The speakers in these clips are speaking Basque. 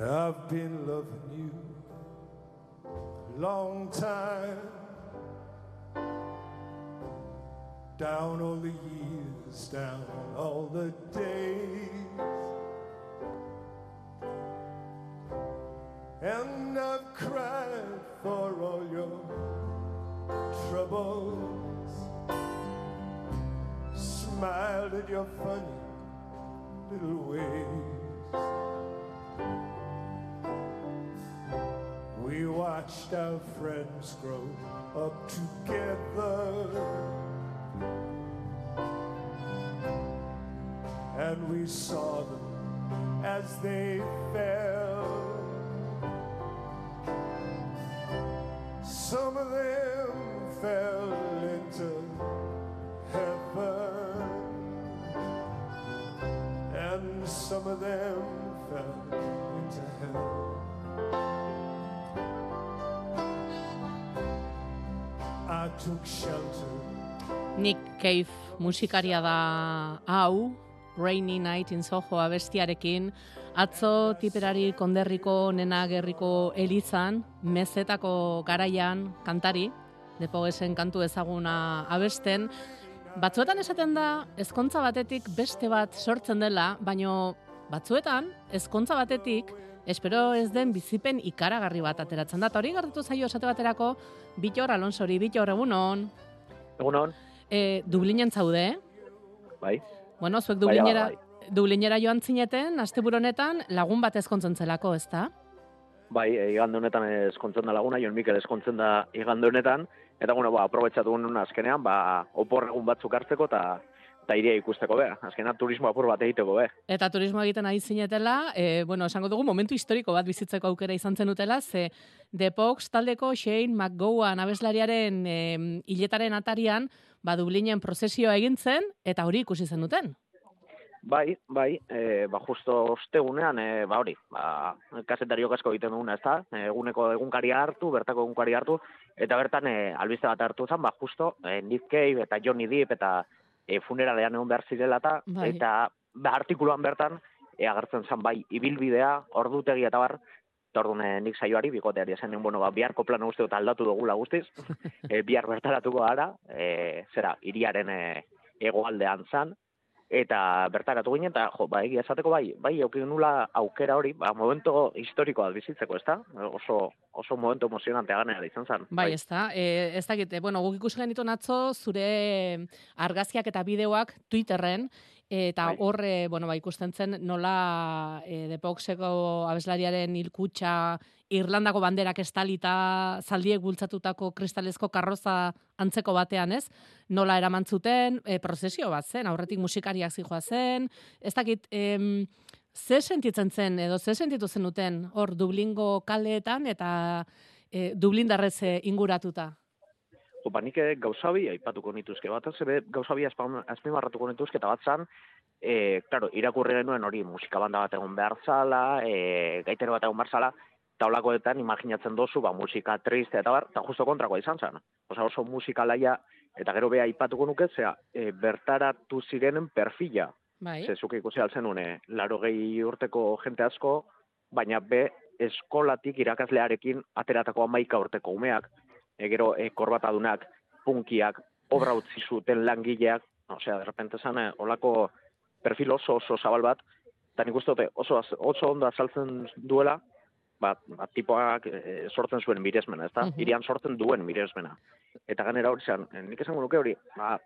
I've been loving you a long time. Down all the years, down all the days. And I've cried for all your troubles. Smiled at your funny little ways. We watched our friends grow up together. And we saw them as they fell. Some of them fell into heaven, and some of them Nick Cave musikaria da hau, Rainy Night in Soho abestiarekin, atzo tiperari konderriko nena gerriko elizan, mezetako garaian kantari, depogesen kantu ezaguna abesten, batzuetan esaten da ezkontza batetik beste bat sortzen dela, baino batzuetan ezkontza batetik espero ez den bizipen ikaragarri bat ateratzen da. Hori gertatu zaio esate baterako, Bitor Alonsori, Bitor egunon. Egunon, E, Dublinen zaude, bai. Bueno, zuek Bai, bai, Dublinera, bai. Dublinera joan zineten, asteburu honetan lagun bat ezkontzen zelako, ezta? Bai, e, igande honetan eskontzen da laguna, Jon Mikel eskontzen da igande honetan, eta bueno, ba, aprobetsatu genuen azkenean, ba, opor egun batzuk hartzeko, eta eta iria ikusteko be. Azkenean turismo apur bat egiteko be. Eta turismo egiten ari zinetela, e, bueno, esango dugu momentu historiko bat bizitzeko aukera izan zenutela, ze The Pox taldeko Shane McGowan abeslariaren e, hiletaren atarian, ba Dublinen prozesioa egin zen, eta hori ikusi zenuten. Bai, bai, e, ba, justo ostegunean, e, ba, hori, ba, kasetariok asko egiten duguna, ez da? eguneko egunkaria hartu, bertako egunkaria hartu, eta bertan e, albiste bat hartu zen, ba, justo, e, Nick Cave eta Johnny Depp eta e, funeralean egon behar zirela eta, Bai. eta ba, artikuluan bertan, e, agertzen zen, bai, ibilbidea, ordutegia eta bar, orduan e, nik saioari, bikoteari esan nion, bueno, ba, biharko plana uste dut aldatu dugula guztiz, e, bihar bertaratuko gara, e, zera, iriaren e, egoaldean zan, eta bertaratu ginen, eta jo, ba, egia esateko bai, bai, eukin nula aukera hori, ba, momento historiko bat bizitzeko, ez da? Oso, oso momento emozionantea ganera izan zen. Bai, ez da. E, ez dakit, e, bueno, guk ikusi genituen atzo zure argazkiak eta bideoak Twitterren, eta Bai. hor, e, bueno, ba, ikusten zen nola e, Depoxeko abeslariaren hilkutxa Irlandako banderak estalita zaldiek bultzatutako kristalezko karroza antzeko batean, ez? Nola eraman zuten, e, prozesio bat zen, aurretik musikariak zijoa zen, ez dakit, em, ze sentitzen zen, edo ze sentitu zenuten hor Dublingo kaleetan eta e, Dublindarrez inguratuta. Jo, ba, nik eh, gauza bi aipatuko nituzke bat, zebe gauza bi azpa- azpimarratuko nituzke, eta bat zan, e, claro, irakurri genuen hori musika banda bat egon behar zala, e, gaitero bat egon behar zala, eta holakoetan imaginatzen dozu, ba, musika triste eta bar, eta justo kontrakoa izan zen. Osa oso musika laia, eta gero beha aipatuko nuke, zera, e, bertaratu zirenen perfila, Bai. Ze zuk ikusi altzen une, laro gehi urteko jente asko, baina be eskolatik irakaslearekin ateratako amaika urteko umeak, e, gero e, korbatadunak, punkiak, obra utzi zuten langileak, osea, de repente zan, eh, olako perfil oso oso zabal bat, eta nik uste dute oso, az- oso ondo azaltzen duela, ba, ba tipoak e, sortzen zuen miresmena, ezta? Mhm. Irian sortzen duen miresmena. Eta ganera hori eh, nik esango nuke hori, ba,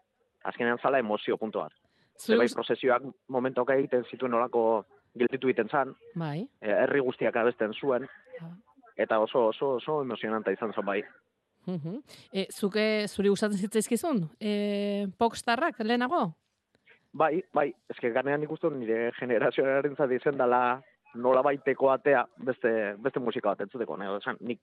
azkenean zala emozio puntu bat. Ze Zure bai ust- prozesioak momentok egiten zituen olako gelditu egiten zan, Bai. e, herri guztiak abesten zuen, eta oso oso oso emozionanta izan zen bai. Mhm. E, zuke zuri gustatzen zitzaizkizun? E, Poxtarrak lehenago? Bai, bai, eske ganean ikusten nire generazioaren zati izen dela nola baiteko atea beste, beste musika bat entzuteko, ne? Osan, nik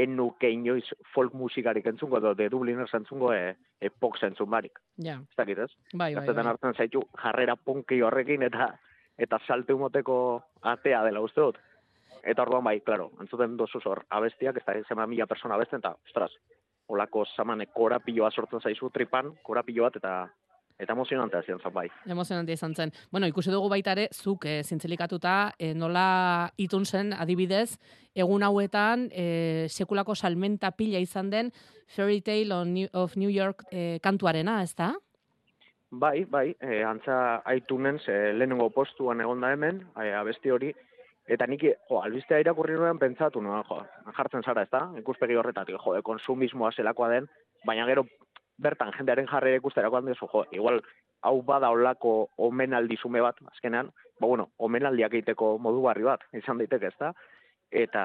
en nuke inoiz folk musikarik entzungo edo de Dubliners entzungo e, e Pox entzun barik. Ja, Ez dakit ez? bai, bai, bai. hartzen zaitu jarrera punki horrekin eta eta salte moteko atea dela uste dut. Eta orduan bai, claro, entzuten dozu hor abestiak, ez da zema mila persona abesten, eta, ostras, olako zamane korapiloa sortzen zaizu tripan, korapilo bat, eta eta emozionantea zian zen bai. Emozionantea izan zen. Bueno, ikusi dugu baita ere, zuk e, zintzelikatuta, e, nola itun zen, adibidez, egun hauetan, e, sekulako salmenta pila izan den Fairy Tale of New, of New York e, kantuarena, ez da? Bai, bai, e, antza aitunen, ze lehenengo postuan egon da hemen, e, abesti hori, eta nik, jo, albistea irakurri nuen pentsatu nuen, jo, jartzen zara, ez da? Ikuspegi horretatik, jo, e, konsumismoa zelakoa den, baina gero bertan jendearen jarri ikusterakoan dezu, jo, igual hau bada olako omenaldi zume bat, azkenean, ba, bueno, omenaldiak egiteko modu barri bat, izan daiteke, ez da? Eta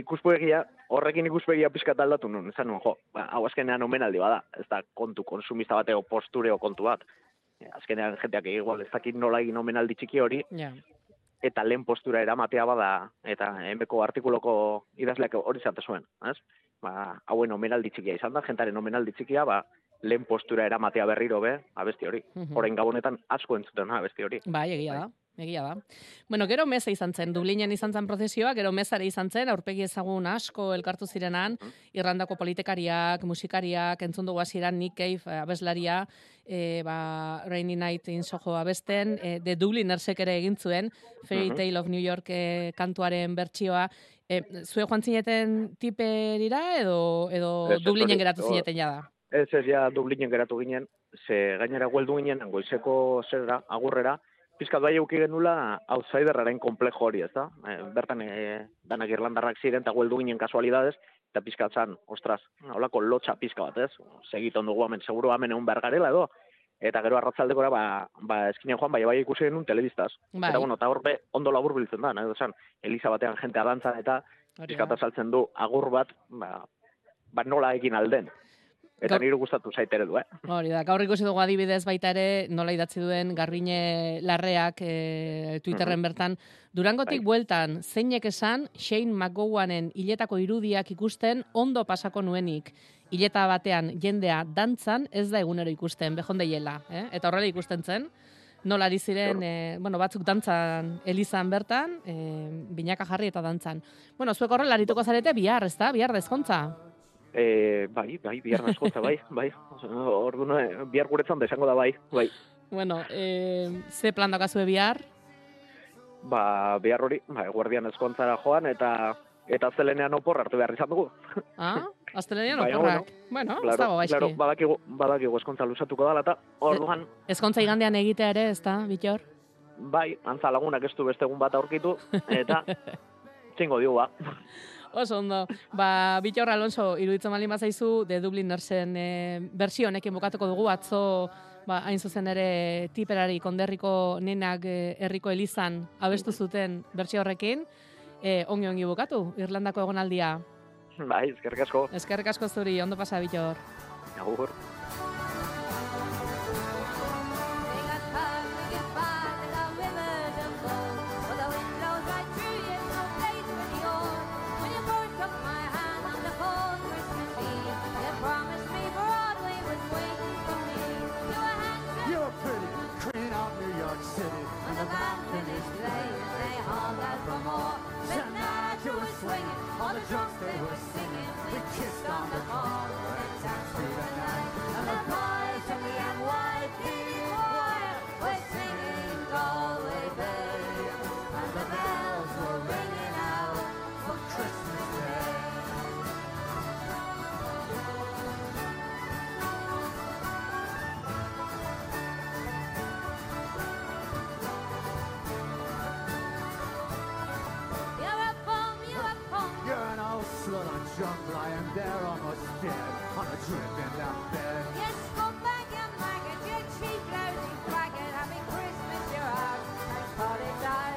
ikuspegia, horrekin ikuspegia pizkat aldatu nun, ezan nuen, jo, ba, hau azkenean omenaldi bada, ez da kontu konsumista bateo postureo kontu bat. Azkenean jendeak igual ez dakit nola egin omenaldi txiki hori, Ja. Eta lehen postura eramatea bada, eta emeko artikuloko idazleak hori zate zuen, ez? Ba, hauen omenaldi txikia izan da, jentaren omenaldi txikia, ba, lehen postura eramatea berriro be, abesti hori. Mhm. Orain gabonetan asko entzuten abesti hori. Bai, egia da. Egia da. Bueno, gero meza izan zen, Dublinen izan zen prozesioa, gero mezare izan zen, aurpegi ezagun asko elkartu zirenan, irrandako politikariak, musikariak, entzun dugu hasieran Nick Cave, eh, abeslaria, e, ba, Rainy Night in Soho abesten, e, The Dublinersek ere egin zuen, Fairy Mhm. Tale of New York e, kantuaren bertsioa, e, zue joan zineten tiperira edo, edo Dublinen geratu zineten jada? Ez ez ja Dublinen geratu ginen, ze gainera hueldu ginen, goizeko zerra, agurrera, pizkat bai euki genula outsiderraren komplejo hori, ez? E, bertan e, danak irlandarrak ziren, eta hueldu ginen kasualidades, eta pizkat zan, ostras, holako lotxa pizka bat, ez? Segiton dugu hemen, seguro hemen egun behar garela edo, eta gero arratzaldekora, ba, ba eskinen joan, bai bai ikusi genuen telebistaz. Bai, Eta bueno, eta horbe ondo labur biltzen da, nahi esan, Elisa batean jentea dantzan eta pizkat azaltzen du agur bat, ba, ba nola egin alden. Eta Gaur- nire gustatu zaitere du, eh? Hori da, gaur ikusi dugu adibidez baita ere, nola idatzi duen Garrine Larreak e, Twitterren bertan. Durangotik Bai. bueltan, zeinek esan Shane McGowanen hiletako irudiak ikusten ondo pasako nuenik. Hileta batean jendea dantzan ez da egunero ikusten, behondeiela. Eh? Eta horrela ikusten zen, nola ari ziren, e, bueno, batzuk dantzan elizan bertan, e, binaka jarri eta dantzan. Bueno, zuek horrela arituko zarete bihar, ez da? Bihar dezkontza. E, bai, bai, bihar naskontza, bai, bai. Ordu bihar guretzan desango da bai, bai. Bueno, e, ze plan daukazue bihar? Ba, bihar hori, ba, guardian eskontzara joan, eta eta zelenean opor hartu behar izan dugu. Ah, astelenean Baina, oporrak. Bueno, ez dago gaizki. claro, badakigu, badakigu eskontza lusatuko dala, eta orduan, Ezkontza igandean egitea ere, ez da, bitor? bai, antza lagunak ez du beste egun bat aurkitu, eta txingo digu, ba. Oso ondo. Ba, Bitor Alonso, iruditzen bali mazaizu, de Dublin Nursen e, bersio honekin bukatuko dugu, atzo, ba, hain zuzen ere, tiperari konderriko nenak e, herriko elizan abestu zuten bersio horrekin, e, ongi ongi bukatu, Irlandako egonaldia. Bai, ezkerrik asko, Eskerrik asko zuri, ondo pasa, Bitor. agur. Junk lying there almost dead on a drip in that bed. You you maggot, you cheap, lousy faggot. Happy Christmas, you're out. Nice parties are.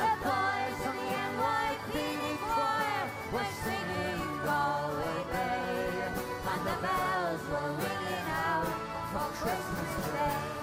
The boys the NYPD choir were singing Galway Bay. And the bells were ringing out for Christmas Day.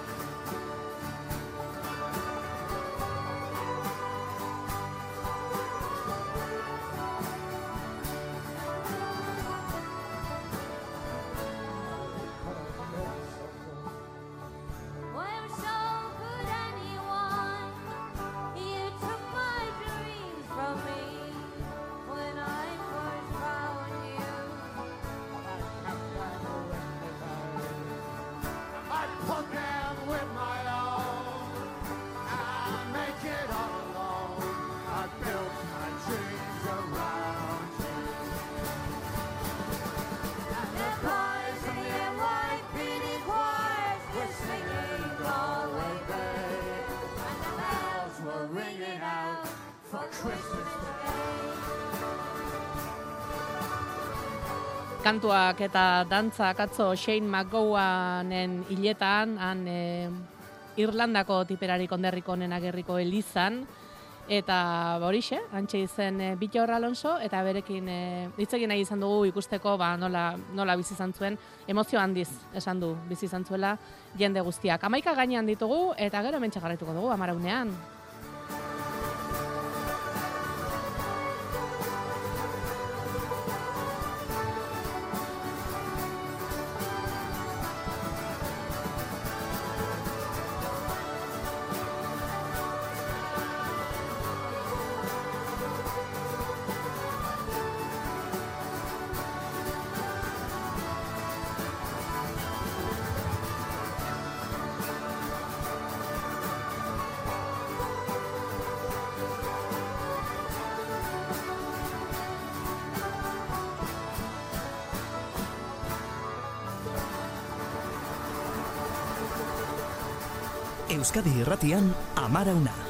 Kantuak eta dantzak atzo Shane McGowanen hiletan, han e, Irlandako tiperari konderriko honen agerriko elizan, eta ba, horixe, antxe izen e, Bitor Alonso, eta berekin e, hitz egin nahi izan dugu ikusteko ba, nola, nola bizi izan zuen, emozio handiz esan du bizi izan zuela jende guztiak. Amaika gainean ditugu, eta gero hemen jarraituko dugu, amaraunean. Euskadi Irratian Amara Una.